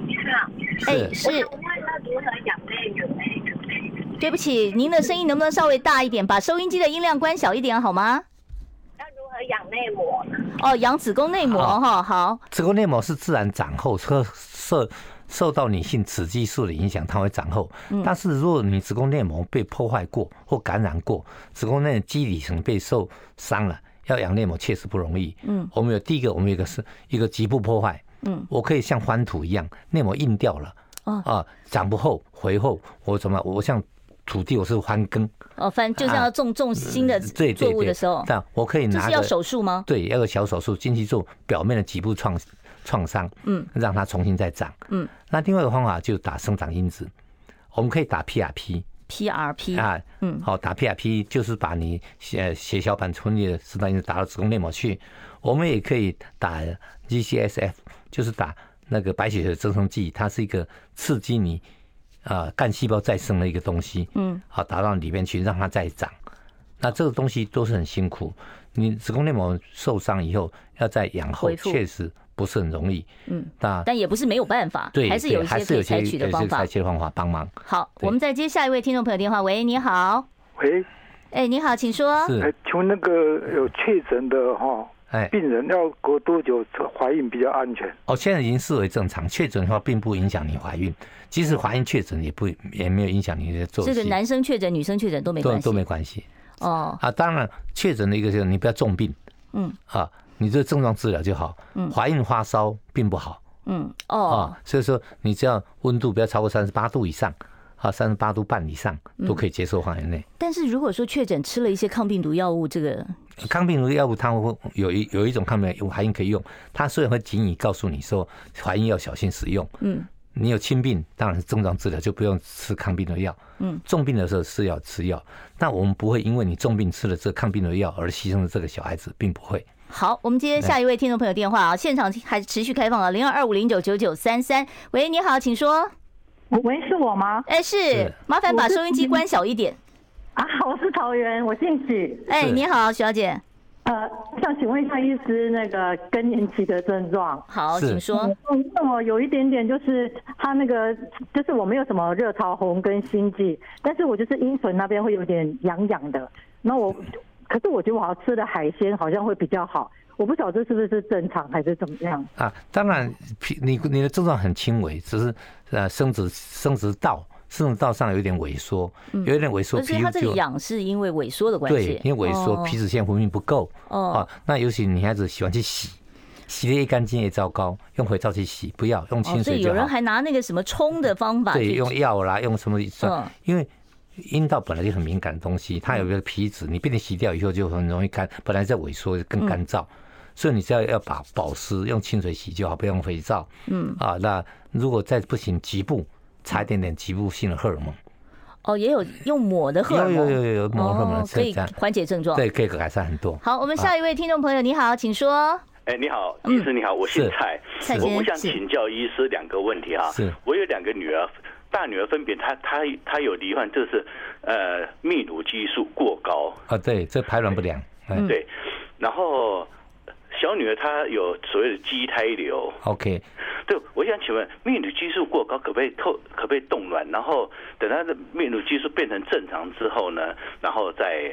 Speaker 9: 你好，
Speaker 1: 哎，是。我问他如何养内膜？对不起，您的声音能不能稍微大一点？把收音机的音量关小一点好吗？
Speaker 9: 要如何养内膜呢？
Speaker 1: 哦，养子宫内膜哈，好。
Speaker 2: 子宫内膜是自然长后，测设。受到女性雌激素的影响，它会长厚。但是如果你子宫内膜被破坏过或感染过，子宫内基底层被受伤了，要养内膜确实不容易。嗯，我们有第一个，我们有一个是一个局部破坏。嗯，我可以像翻土一样，内膜硬掉了。啊，长不厚，回厚。我怎么？我像土地，我是翻耕。
Speaker 1: 哦，翻就像要种种新的作物的时候。
Speaker 2: 但我可以拿。
Speaker 1: 是要手术吗？
Speaker 2: 对，要个小手术进去做表面的局部创。创伤，嗯，让它重新再长，嗯，那另外一个方法就是打生长因子，我们可以打 PRP，PRP 啊，嗯，好，打 PRP 就是把你血血小板从你的生长因子打到子宫内膜去，我们也可以打 GCSF，就是打那个白血球增生剂，它是一个刺激你啊干细胞再生的一个东西，嗯，好，打到里面去让它再长，那这个东西都是很辛苦，你子宫内膜受伤以后要再养后，确实。不是很容易，嗯，
Speaker 1: 但但也不是没有办法，
Speaker 2: 对，
Speaker 1: 还是有一些可以采取的方法，
Speaker 2: 采取的方法帮忙。
Speaker 1: 好，我们再接下一位听众朋友电话。喂，你好。
Speaker 10: 喂，
Speaker 1: 哎，你好，请说。
Speaker 10: 是，请问那个有确诊的哈，哎，病人要隔多久怀孕比较安全？
Speaker 2: 哦，现在已经视为正常，确诊的话并不影响你怀孕，即使怀孕确诊也不也没有影响你的作息。
Speaker 1: 这个男生确诊、女生确诊都没关系，
Speaker 2: 都没关系。哦，啊，当然确诊的一个就是你不要重病，嗯，啊。你这症状治疗就好，嗯，怀孕发烧并不好，嗯，哦，啊所以说你只要温度不要超过三十八度以上，啊，三十八度半以上都可以接受范围内。
Speaker 1: 但是如果说确诊吃了一些抗病毒药物，这个
Speaker 2: 抗病毒药物它会有一有一种抗病毒还可以用，它虽然会仅以告诉你说怀孕要小心使用，嗯，你有轻病当然是症状治疗就不用吃抗病毒药，嗯，重病的时候是要吃药，但我们不会因为你重病吃了这抗病毒药而牺牲了这个小孩子，并不会。
Speaker 1: 好，我们接下一位听众朋友电话啊，现场还持续开放啊，零二二五零九九九三三。喂，你好，请说。
Speaker 7: 喂，是我吗？
Speaker 1: 哎，是，麻烦把收音机关小一点。
Speaker 7: 啊，我是桃园，我姓许。
Speaker 1: 哎，你好，小姐。
Speaker 7: 呃，我想请问一下医师，那个更年期的症状。
Speaker 1: 好，请说。
Speaker 7: 那我有一点点，就是他那个，就是我没有什么热潮红跟心悸，但是我就是阴唇那边会有点痒痒的。那我。可是我觉得我好像吃的海鲜好像会比较好，我不晓得是不是正常还是怎么样啊？
Speaker 2: 当然，你你的症状很轻微，只是呃生殖生殖道生殖道上有一点萎缩，有一点萎缩，
Speaker 1: 而且它这个痒是因为萎缩的关系，
Speaker 2: 对，因为萎缩皮脂腺分泌不够哦。那尤其女孩子喜欢去洗，洗的一干净也糟糕，用肥皂去洗，不要用清水就好。所以
Speaker 1: 有人还拿那个什么冲的方法，
Speaker 2: 对，用药啦，用什么？因为阴道本来就很敏感的东西，它有个皮脂，你被你洗掉以后就很容易干，本来在萎缩更干燥。所以你只要要把保湿用清水洗就好，不用肥皂。嗯啊，那如果再不行，局部擦一点点局部性的荷尔蒙。
Speaker 1: 哦，也有用抹的荷尔蒙，
Speaker 2: 有有有有有抹荷尔蒙
Speaker 1: 可以缓解症状，
Speaker 2: 对，可以改善很多。
Speaker 1: 好，我们下一位听众朋友，你好，请说。
Speaker 11: 哎，你好，医师你好，我姓蔡，我我想请教医师两个问题哈。是，我有两个女儿，大女儿分别她她她有罹患，就是呃泌乳激素过高
Speaker 2: 啊，对，这排卵不良，
Speaker 11: 嗯对，然后。小女儿她有所谓的畸胎瘤
Speaker 2: ，OK，
Speaker 11: 对，我想请问，泌乳激素过高可不可以透，可不可以冻卵？然后等她的泌乳激素变成正常之后呢，然后再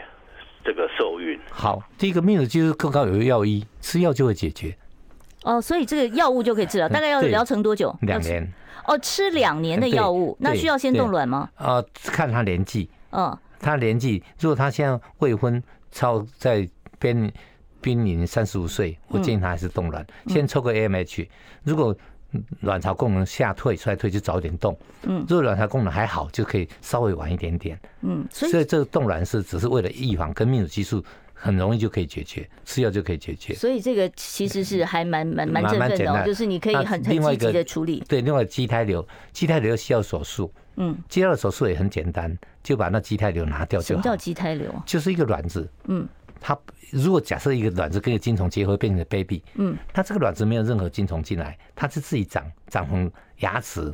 Speaker 11: 这个受孕。
Speaker 2: 好，第一个泌乳激素过高有个药医，吃药就会解决。
Speaker 1: 哦，所以这个药物就可以治疗，大概要疗程多久？
Speaker 2: 两年。
Speaker 1: 哦，吃两年的药物，那需要先冻卵吗？
Speaker 2: 啊，看他年纪。嗯，他年纪，如果他现在未婚，超在边。濒临三十五岁，我建议他还是冻卵，嗯、先抽个 AMH。如果卵巢功能下退、衰退，就早点冻。嗯，如果卵巢功能还好，就可以稍微晚一点点。嗯，所以，所以这个冻卵是只是为了预防，跟泌乳激素很容易就可以解决，吃药就可以解决。
Speaker 1: 所以这个其实是还蛮蛮蛮振奋的、哦，就是你可以很很积极的处理。
Speaker 2: 对，另外畸胎瘤，畸胎瘤需要手术。嗯，畸胎瘤手术也很简单，就把那畸胎瘤拿掉就好。
Speaker 1: 什么叫畸胎瘤？
Speaker 2: 就是一个卵子。嗯。它如果假设一个卵子跟一个精虫结合变成的 baby，嗯，它这个卵子没有任何精虫进来，它是自己长长成牙齿、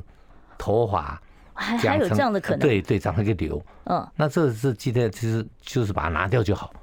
Speaker 2: 头发，
Speaker 1: 还还有这样的可能？
Speaker 2: 对对，长成一个瘤，嗯，那这是记得其实就是把它拿掉就好。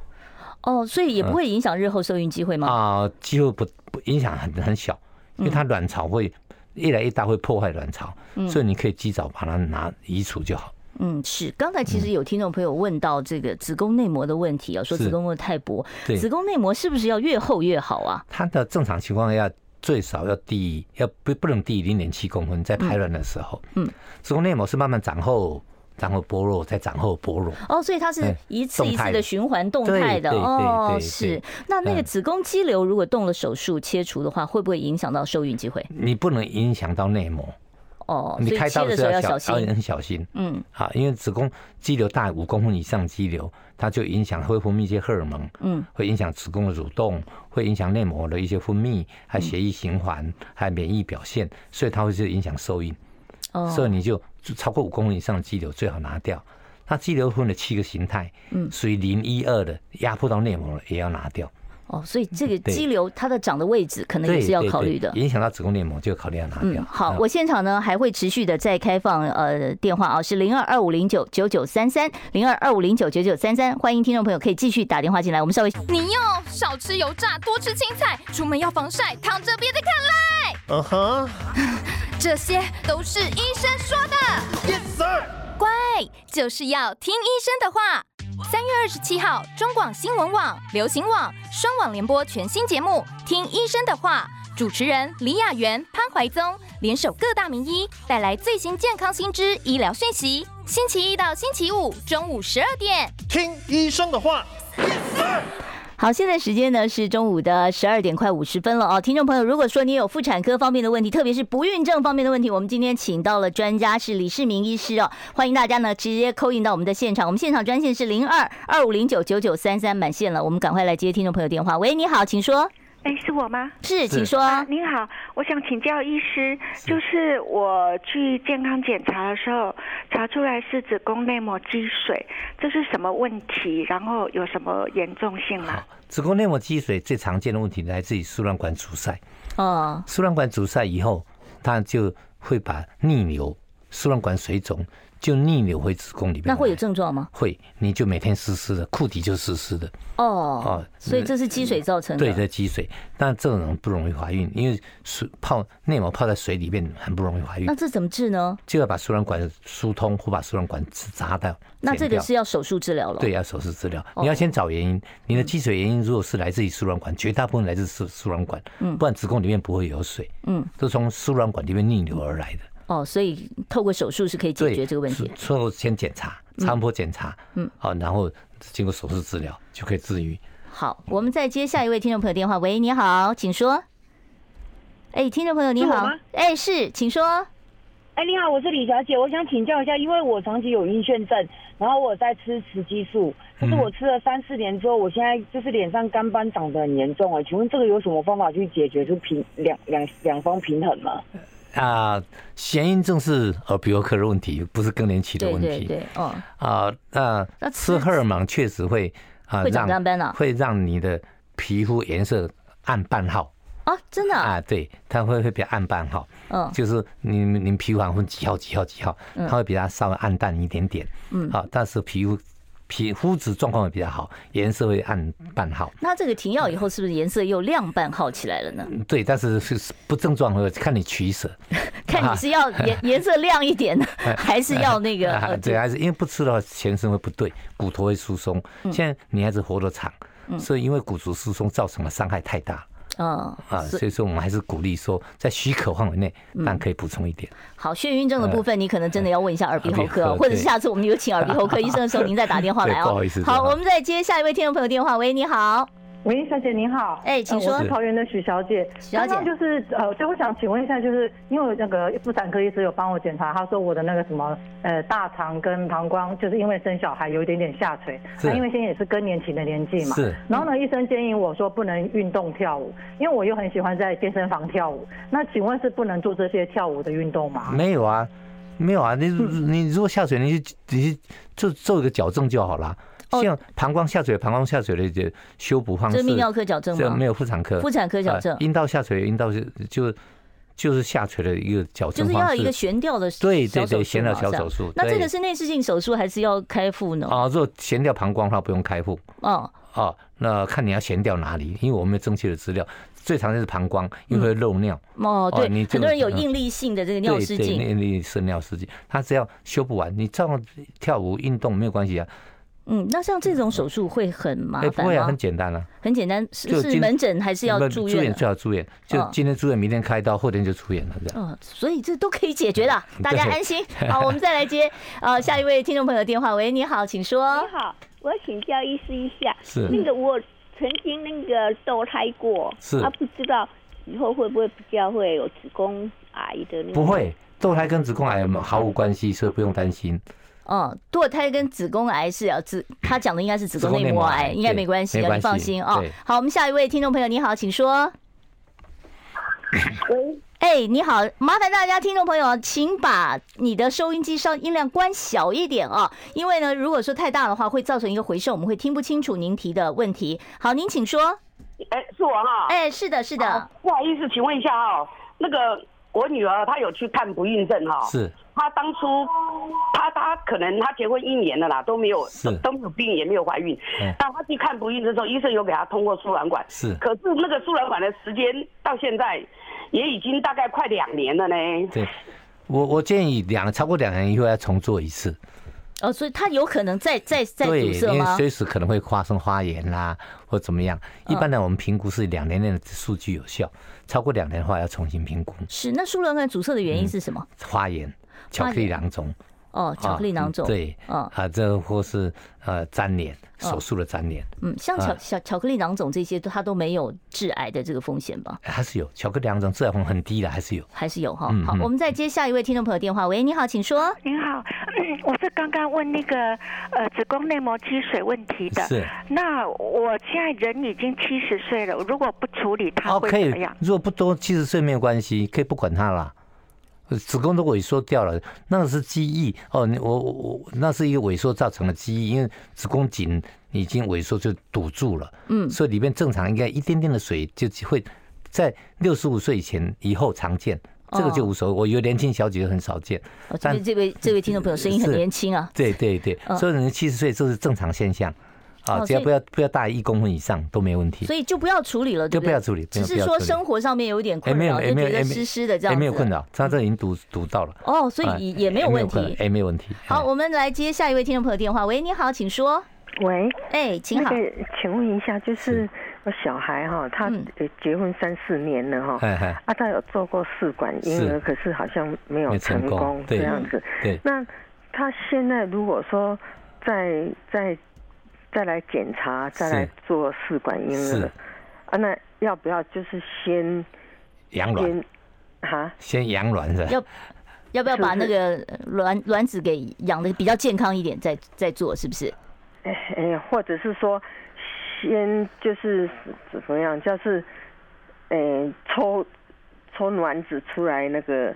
Speaker 1: 哦，所以也不会影响日后受孕机会吗？
Speaker 2: 啊，几乎不不影响很很小，因为它卵巢会越来越大，会破坏卵巢，所以你可以及早把它拿移除就好。
Speaker 1: 嗯，是。刚才其实有听众朋友问到这个子宫内膜的问题啊，说子宫内膜太薄，子宫内膜是不是要越厚越好啊？
Speaker 2: 它的正常情况下最少要低，要不不能低于零点七公分，在排卵的时候。嗯，子宫内膜是慢慢长厚，然后剥落，再长后剥落。
Speaker 1: 哦，所以它是一次一次的循环动态的哦。是。那那个子宫肌瘤如果动了手术切除的话，会不会影响到受孕机会？
Speaker 2: 你不能影响到内膜。
Speaker 1: 哦，
Speaker 2: 你开刀的时候要小心，很小心。嗯，好，因为子宫肌瘤大五公分以上肌瘤，它就影响会分泌一些荷尔蒙，嗯，会影响子宫的蠕动，会影响内膜的一些分泌，还有血液循环，还有免疫表现，所以它会是影响受孕。哦，所以你就超过五公分以上的肌瘤最好拿掉。它肌瘤分了七个形态，嗯，属于零一二的压迫到内膜了也要拿掉。
Speaker 1: 哦，所以这个肌瘤它的长的位置可能也是要考虑的，
Speaker 2: 影响到子宫内膜就考虑要拿掉。
Speaker 1: 嗯，好，我现场呢还会持续的再开放呃电话啊，是零二二五零九九九三三零二二五零九九九三三，欢迎听众朋友可以继续打电话进来。我们稍微，
Speaker 3: 你要少吃油炸，多吃青菜，出门要防晒，躺着别再看赖。嗯哼，这些都是医生说的。Yes sir，乖，就是要听医生的话。三月二十七号，中广新闻网、流行网双网联播全新节目《听医生的话》，主持人李雅媛、潘怀宗联手各大名医，带来最新健康新知、医疗讯息。星期一到星期五中午十二点，
Speaker 5: 听医生的话。
Speaker 1: 好，现在时间呢是中午的十二点快五十分了哦。听众朋友，如果说你有妇产科方面的问题，特别是不孕症方面的问题，我们今天请到了专家是李世民医师哦，欢迎大家呢直接扣印到我们的现场。我们现场专线是零二二五零九九九三三满线了，我们赶快来接听众朋友电话。喂，你好，请说。
Speaker 12: 哎，是我吗？
Speaker 1: 是，请说。
Speaker 12: 啊，您好，我想请教医师，就是我去健康检查的时候，查出来是子宫内膜积水，这是什么问题？然后有什么严重性吗？
Speaker 2: 子宫内膜积水最常见的问题来自于输卵管阻塞。哦，输卵管阻塞以后，它就会把逆流，输卵管水肿。就逆流回子宫里面，
Speaker 1: 那会有症状吗？
Speaker 2: 会，你就每天湿湿的，裤底就湿湿的。哦
Speaker 1: 哦，所以这是积水造成的。
Speaker 2: 对，这积水，但这种人不容易怀孕，因为水泡内膜泡在水里面很不容易怀孕。
Speaker 1: 那这怎么治呢？
Speaker 2: 就要把输卵管疏通，或把输卵管砸掉。
Speaker 1: 那这个是要手术治疗了。
Speaker 2: 对，要手术治疗。你要先找原因，你的积水原因如果是来自于输卵管，绝大部分来自输输卵管，嗯，不然子宫里面不会有水，嗯，都从输卵管里面逆流而来的。
Speaker 1: 哦，所以透过手术是可以解决这个问题。
Speaker 2: 术后先检查，超音波检查，嗯，好，然后经过手术治疗就可以治愈。
Speaker 1: 好，我们再接下一位听众朋友电话。喂，你好，请说。哎，听众朋友你好，哎，是，请说。
Speaker 13: 哎，你好，我是李小姐，我想请教一下，因为我长期有晕眩症，然后我在吃雌激素，可是我吃了三四年之后，我现在就是脸上干斑长得很严重哎，请问这个有什么方法去解决，就平两两两方平衡吗？
Speaker 2: 啊，眩晕症是耳鼻喉科的问题，不是更年期的问题。对对对，哦。啊，那吃荷尔蒙确实会啊，
Speaker 1: 会长干斑啊，
Speaker 2: 会让你的皮肤颜色暗半号。
Speaker 1: 啊，真的啊？
Speaker 2: 对，它会会比较暗淡哈。嗯，就是你你皮肤好像分几号几号几号，它会比它稍微暗淡一点点。嗯，好，但是皮肤皮肤质状况会比较好，颜色会暗半号。
Speaker 1: 那这个停药以后是不是颜色又亮半号起来了呢？
Speaker 2: 对，但是是不症状会看你取舍，
Speaker 1: 看你是要颜颜色亮一点呢，还是要那个？
Speaker 2: 对，还是因为不吃的话，全身会不对，骨头会疏松。现在女孩子活得长，所以因为骨质疏松造成的伤害太大。嗯啊，所以说我们还是鼓励说，在许可范围内，但可以补充一点。
Speaker 1: 好，眩晕症的部分，你可能真的要问一下耳鼻喉科，或者是下次我们有请耳鼻喉科医生的时候，您再打电话来哦。不好意思。好，我们再接下一位听众朋友电话。喂，你好。
Speaker 14: 喂，小姐您好，
Speaker 1: 哎，请说。
Speaker 14: 我是桃园的许小姐，许小姐就是呃，就我想请问一下，就是因为那个妇产科医师有帮我检查，他说我的那个什么呃大肠跟膀胱，就是因为生小孩有一点点下垂，那因为现在也是更年期的年纪嘛，是。然后呢，医生建议我说不能运动跳舞，因为我又很喜欢在健身房跳舞，那请问是不能做这些跳舞的运动吗？
Speaker 2: 没有啊，没有啊，你你如果下垂，你就你就做做一个矫正就好了。像膀胱下垂，膀胱下垂的一些修补方式，
Speaker 1: 这是泌尿科矫正吗？
Speaker 2: 这没有妇产科，
Speaker 1: 妇产科矫正。
Speaker 2: 阴道下垂，阴道就就就是下垂的一个矫正，
Speaker 1: 就是要一个悬吊的，
Speaker 2: 对对对，悬吊小手术。
Speaker 1: 那这个是内视镜手术还是要开腹呢？
Speaker 2: 啊，如果悬吊膀胱的话，不用开腹。哦哦，那看你要悬吊哪里，因为我们没有正确的资料，最常见是膀胱，因为会漏尿。
Speaker 1: 哦，对，很多人有应力性的这个尿失禁，
Speaker 2: 应力性尿失禁，他只要修不完，你照样跳舞运动没有关系啊。
Speaker 1: 嗯，那像这种手术会很麻烦吗？
Speaker 2: 不会啊，很简单啊，
Speaker 1: 很简单。是是门诊还是要住院？
Speaker 2: 住院最好住院，就今天住院，明天开刀，后天就出院了这样。
Speaker 1: 嗯，所以这都可以解决的，大家安心。好，我们再来接 呃下一位听众朋友电话。喂，你好，请说。
Speaker 15: 你好，我请教医师一下，是那个我曾经那个堕胎过，是，他不知道以后会不会比较会有子宫癌的那个？
Speaker 2: 不会，堕胎跟子宫癌毫无关系，所以不用担心。
Speaker 1: 哦，堕胎跟子宫癌是要子，他讲的应该是子宫内膜癌，应该没关系，你放心哦。好，我们下一位听众朋友，你好，请说。喂，哎，你好，麻烦大家听众朋友，请把你的收音机稍音量关小一点啊，因为呢，如果说太大的话，会造成一个回声，我们会听不清楚您提的问题。好，您请说。
Speaker 16: 哎，是我哈。
Speaker 1: 哎，是的，是的。
Speaker 16: 不好意思，请问一下啊，那个我女儿她有去看不孕症哈。
Speaker 2: 是。
Speaker 16: 她当初，她她可能她结婚一年了啦，都没有都没有病，也没有怀孕。但她去看不孕的时候，医生有给她通过输卵管。
Speaker 2: 是。
Speaker 16: 可是那个输卵管的时间到现在，也已经大概快两年了呢。
Speaker 2: 对，我我建议两超过两年以后要重做一次。
Speaker 1: 哦，所以它有可能再再再堵塞吗？
Speaker 2: 对，因为随时可能会发生发炎啦，或怎么样。一般呢，我们评估是两年内的数据有效，超过两年的话要重新评估。
Speaker 1: 是，那输卵管阻塞的原因是什么？
Speaker 2: 发炎。巧克力囊肿
Speaker 1: 哦，巧克力囊肿
Speaker 2: 对，啊，这或是呃粘连手术的粘连，
Speaker 1: 嗯，像巧小巧克力囊肿这些，它都没有致癌的这个风险吧？
Speaker 2: 还是有巧克力囊肿致癌风险很低的，还是有，
Speaker 1: 还是有哈。好，我们再接下一位听众朋友电话。喂，你好，请说。
Speaker 12: 您好，我是刚刚问那个呃子宫内膜积水问题的。是。那我现在人已经七十岁了，如果不处理它会怎么样？
Speaker 2: 如果不多七十岁没有关系，可以不管它了。子宫都萎缩掉了，那个是积液哦。我我我，那是一个萎缩造成的积液，因为子宫颈已经萎缩就堵住了。嗯，所以里面正常应该一点点的水就会在六十五岁以前以后常见，这个就无所谓。我有年轻小姐很少见。
Speaker 1: 但这位这位听众朋友声音很年轻啊。
Speaker 2: 对对对，所以人七十岁这是正常现象。啊，只要不要不要大于一公分以上都没问题，
Speaker 1: 所以就不要处理了，
Speaker 2: 就不要处理，
Speaker 1: 只是说生活上面有点困扰，就觉得湿湿的这样，
Speaker 2: 没有困扰，他这已经堵堵到了。
Speaker 1: 哦，所以也没有问题，
Speaker 2: 哎，没有问题。
Speaker 1: 好，我们来接下一位听众朋友电话。喂，你好，请说。
Speaker 17: 喂，
Speaker 1: 哎，请好。
Speaker 17: 请问一下，就是我小孩哈，他结婚三四年了哈，啊，他有做过试管婴儿，可是好像没有成功这样子。对，那他现在如果说再再再来检查，再来做试管婴儿，啊，那要不要就是先
Speaker 2: 养卵？
Speaker 17: 哈，
Speaker 2: 先养卵是？
Speaker 1: 要要不要把那个卵卵子给养的比较健康一点，再再做是不是？
Speaker 17: 哎哎，或者是说，先就是怎么样，就是，哎，抽抽卵子出来那个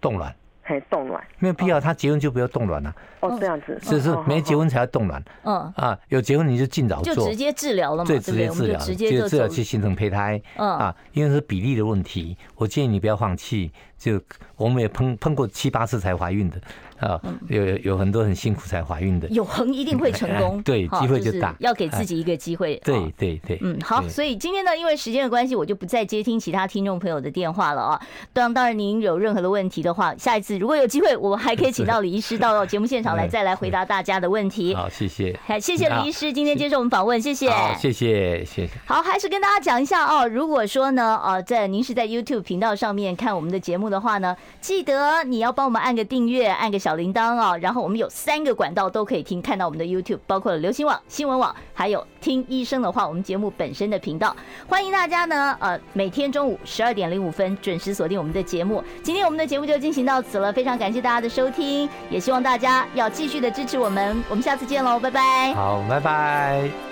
Speaker 2: 冻卵。
Speaker 17: 还冻卵
Speaker 2: 没有必要，他结婚就不要冻卵了。
Speaker 17: 哦，这样子，
Speaker 2: 只是没结婚才要冻卵。嗯啊，有结婚你就尽早做，
Speaker 1: 就直接治疗了嘛，
Speaker 2: 对，直接治疗，直接治疗去形成胚胎。嗯啊，因为是比例的问题，我建议你不要放弃。就我们也碰碰过七八次才怀孕的。啊，有有很多很辛苦才怀孕的，
Speaker 1: 有恒一定会成功，
Speaker 2: 对，机会就大，
Speaker 1: 要给自己一个机会。
Speaker 2: 对对对，
Speaker 1: 嗯，好，所以今天呢，因为时间的关系，我就不再接听其他听众朋友的电话了啊。当当然，您有任何的问题的话，下一次如果有机会，我们还可以请到李医师到节目现场来，再来回答大家的问题。
Speaker 2: 好，谢谢，
Speaker 1: 好，谢谢李医师今天接受我们访问，谢谢，
Speaker 2: 谢谢，谢谢。
Speaker 1: 好，还是跟大家讲一下哦，如果说呢，呃，在您是在 YouTube 频道上面看我们的节目的话呢，记得你要帮我们按个订阅，按个小铃铛啊，然后。然后我们有三个管道都可以听，看到我们的 YouTube，包括了流行网、新闻网，还有听医生的话，我们节目本身的频道。欢迎大家呢，呃，每天中午十二点零五分准时锁定我们的节目。今天我们的节目就进行到此了，非常感谢大家的收听，也希望大家要继续的支持我们。我们下次见喽，拜拜。
Speaker 2: 好，拜拜。